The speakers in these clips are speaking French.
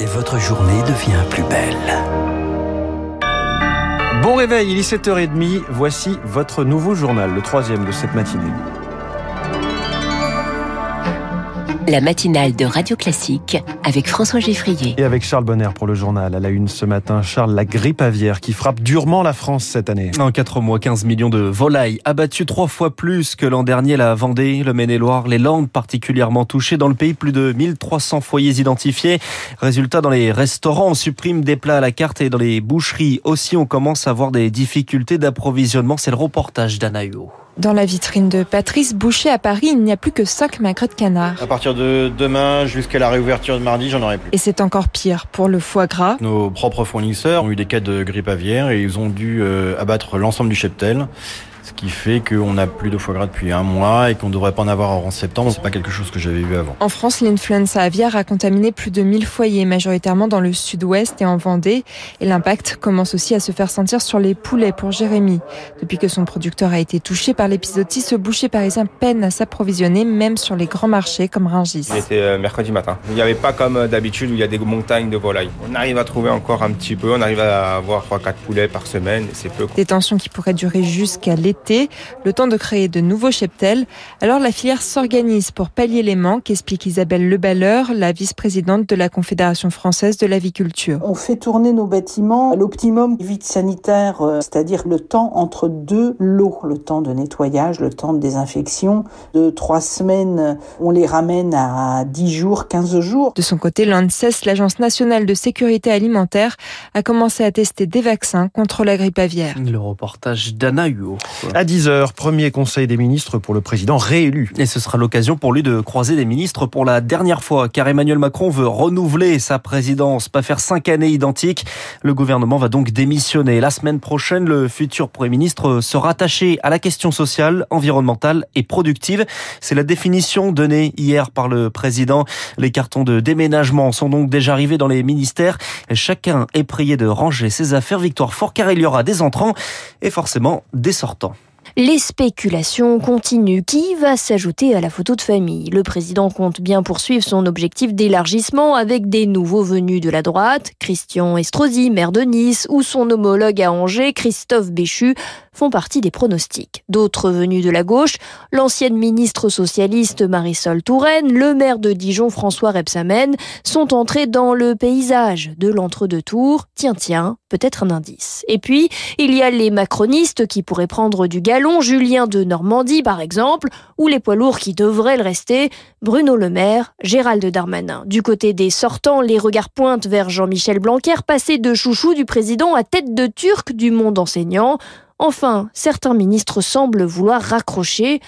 et votre journée devient plus belle. Bon réveil, il est 7h30. Voici votre nouveau journal, le troisième de cette matinée. La matinale de Radio Classique avec François Geffrier. Et avec Charles Bonner pour le journal. À la une ce matin, Charles, la grippe aviaire qui frappe durement la France cette année. En 4 mois, 15 millions de volailles abattues trois fois plus que l'an dernier. La Vendée, le Maine-et-Loire, les Landes particulièrement touchées. Dans le pays, plus de 1300 foyers identifiés. Résultat, dans les restaurants, on supprime des plats à la carte et dans les boucheries aussi, on commence à avoir des difficultés d'approvisionnement. C'est le reportage d'Anna dans la vitrine de Patrice Boucher à Paris, il n'y a plus que 5 magrets de canard. À partir de demain jusqu'à la réouverture de mardi, j'en aurai plus. Et c'est encore pire pour le foie gras. Nos propres fournisseurs ont eu des cas de grippe aviaire et ils ont dû euh, abattre l'ensemble du cheptel. Ce qui fait qu'on n'a plus de foie gras depuis un mois et qu'on ne devrait pas en avoir en septembre. C'est pas quelque chose que j'avais vu avant. En France, l'influenza aviaire a contaminé plus de 1000 foyers, majoritairement dans le sud-ouest et en Vendée. Et l'impact commence aussi à se faire sentir sur les poulets pour Jérémy. Depuis que son producteur a été touché par l'épisodie, ce boucher parisien peine à s'approvisionner, même sur les grands marchés comme Rungis. C'était euh, mercredi matin. Il n'y avait pas comme euh, d'habitude où il y a des montagnes de volailles. On arrive à trouver encore un petit peu. On arrive à avoir 3-4 poulets par semaine. C'est peu. Des tensions qui pourraient durer jusqu'à l'été le temps de créer de nouveaux cheptels. Alors la filière s'organise pour pallier les manques, explique Isabelle Leballeur, la vice-présidente de la Confédération française de l'aviculture. On fait tourner nos bâtiments à l'optimum vide sanitaire, euh, c'est-à-dire le temps entre deux lots, le temps de nettoyage, le temps de désinfection. De trois semaines, on les ramène à 10 jours, 15 jours. De son côté, l'ANSES, l'Agence nationale de sécurité alimentaire, a commencé à tester des vaccins contre la grippe aviaire. Le reportage d'Anna Huot. À 10h, premier conseil des ministres pour le président réélu. Et ce sera l'occasion pour lui de croiser des ministres pour la dernière fois, car Emmanuel Macron veut renouveler sa présidence, pas faire cinq années identiques. Le gouvernement va donc démissionner. La semaine prochaine, le futur Premier ministre sera attaché à la question sociale, environnementale et productive. C'est la définition donnée hier par le président. Les cartons de déménagement sont donc déjà arrivés dans les ministères. Chacun est prié de ranger ses affaires. Victoire fort, car il y aura des entrants et forcément des sortants. Les spéculations continuent. Qui va s'ajouter à la photo de famille? Le président compte bien poursuivre son objectif d'élargissement avec des nouveaux venus de la droite, Christian Estrosi, maire de Nice, ou son homologue à Angers, Christophe Béchu, font partie des pronostics. D'autres venus de la gauche, l'ancienne ministre socialiste Marisol Touraine, le maire de Dijon François Rebsamen, sont entrés dans le paysage de l'entre-deux tours. Tiens, tiens, peut-être un indice. Et puis, il y a les macronistes qui pourraient prendre du galon, Julien de Normandie par exemple, ou les poids lourds qui devraient le rester, Bruno Le Maire, Gérald Darmanin. Du côté des sortants, les regards pointent vers Jean-Michel Blanquer, passé de chouchou du président à tête de turc du monde enseignant. Enfin, certains ministres semblent vouloir raccrocher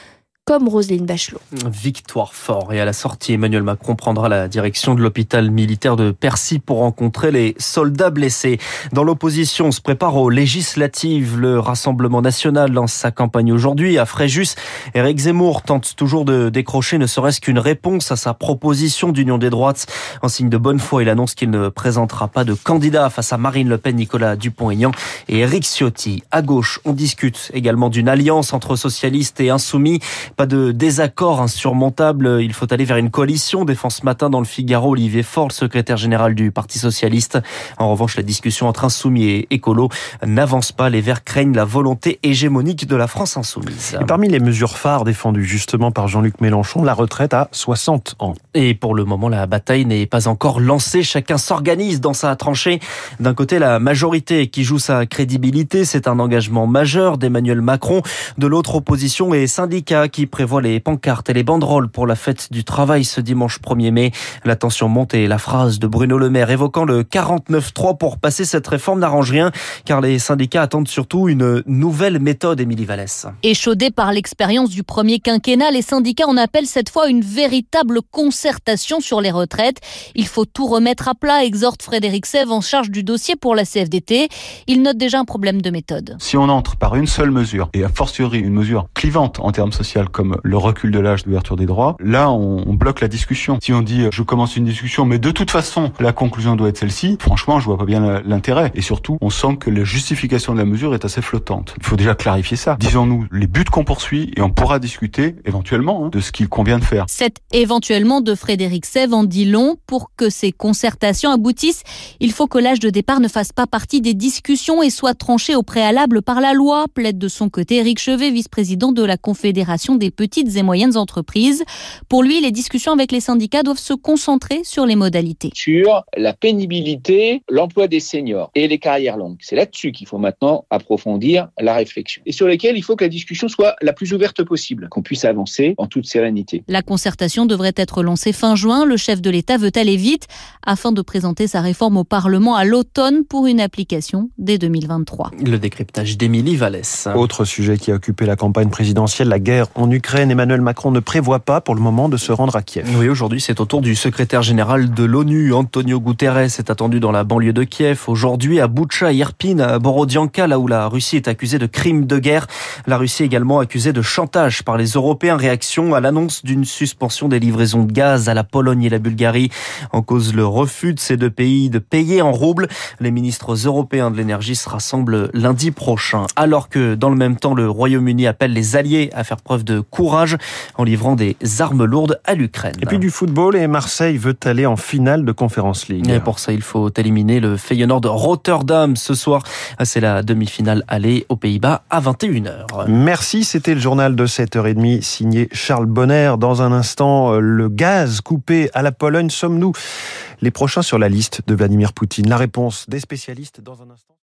comme Roselyne Bachelot. Victoire fort. Et à la sortie, Emmanuel Macron prendra la direction de l'hôpital militaire de Percy pour rencontrer les soldats blessés. Dans l'opposition, on se prépare aux législatives. Le Rassemblement national lance sa campagne aujourd'hui à Fréjus. Éric Zemmour tente toujours de décrocher ne serait-ce qu'une réponse à sa proposition d'union des droites. En signe de bonne foi, il annonce qu'il ne présentera pas de candidat face à Marine Le Pen, Nicolas Dupont-Aignan et Éric Ciotti. À gauche, on discute également d'une alliance entre socialistes et insoumis. Pas de désaccord insurmontable. Il faut aller vers une coalition. Défense ce matin dans le Figaro, Olivier Faure, le secrétaire général du Parti Socialiste. En revanche, la discussion entre insoumis et écolo n'avance pas. Les Verts craignent la volonté hégémonique de la France insoumise. Et parmi les mesures phares défendues justement par Jean-Luc Mélenchon, la retraite à 60 ans. Et pour le moment, la bataille n'est pas encore lancée. Chacun s'organise dans sa tranchée. D'un côté, la majorité qui joue sa crédibilité. C'est un engagement majeur d'Emmanuel Macron. De l'autre, opposition et syndicats qui prévoit les pancartes et les banderoles pour la fête du travail ce dimanche 1er mai. La tension monte et la phrase de Bruno Le Maire évoquant le 49-3 pour passer cette réforme n'arrange rien car les syndicats attendent surtout une nouvelle méthode, Émilie Vallès. Échaudés par l'expérience du premier quinquennat, les syndicats en appellent cette fois une véritable concertation sur les retraites. Il faut tout remettre à plat, exhorte Frédéric Sève en charge du dossier pour la CFDT. Il note déjà un problème de méthode. Si on entre par une seule mesure, et a fortiori une mesure clivante en termes sociaux comme le recul de l'âge d'ouverture des droits, là, on, on, bloque la discussion. Si on dit, je commence une discussion, mais de toute façon, la conclusion doit être celle-ci, franchement, je vois pas bien l'intérêt. Et surtout, on sent que la justification de la mesure est assez flottante. Il faut déjà clarifier ça. Disons-nous les buts qu'on poursuit et on pourra discuter éventuellement hein, de ce qu'il convient de faire. Cet éventuellement de Frédéric Sève en dit long. Pour que ces concertations aboutissent, il faut que l'âge de départ ne fasse pas partie des discussions et soit tranché au préalable par la loi, plaide de son côté Éric Chevet, vice-président de la Confédération des petites et moyennes entreprises. Pour lui, les discussions avec les syndicats doivent se concentrer sur les modalités. Sur la pénibilité, l'emploi des seniors et les carrières longues. C'est là-dessus qu'il faut maintenant approfondir la réflexion et sur lesquels il faut que la discussion soit la plus ouverte possible, qu'on puisse avancer en toute sérénité. La concertation devrait être lancée fin juin. Le chef de l'État veut aller vite afin de présenter sa réforme au Parlement à l'automne pour une application dès 2023. Le décryptage d'Émilie Vallès. Autre sujet qui a occupé la campagne présidentielle, la guerre en Ukraine. Emmanuel Macron ne prévoit pas pour le moment de se rendre à Kiev. Oui, aujourd'hui, c'est au tour du secrétaire général de l'ONU, Antonio Guterres, est attendu dans la banlieue de Kiev. Aujourd'hui, à Boutcha, Irpin, à Borodianka, là où la Russie est accusée de crimes de guerre. La Russie également accusée de chantage par les Européens. Réaction à l'annonce d'une suspension des livraisons de gaz à la Pologne et la Bulgarie. En cause le refus de ces deux pays de payer en roubles. Les ministres européens de l'énergie se rassemblent lundi prochain. Alors que dans le même temps, le Royaume-Uni appelle les alliés à faire preuve de courage en livrant des armes lourdes à l'Ukraine. Et puis du football et Marseille veut aller en finale de Conference League. Et pour ça, il faut éliminer le Feyenoord de Rotterdam ce soir. C'est la demi-finale aller aux Pays-Bas à 21h. Merci, c'était le journal de 7h30 signé Charles Bonner. Dans un instant, le gaz coupé à la Pologne, sommes-nous les prochains sur la liste de Vladimir Poutine? La réponse des spécialistes dans un instant.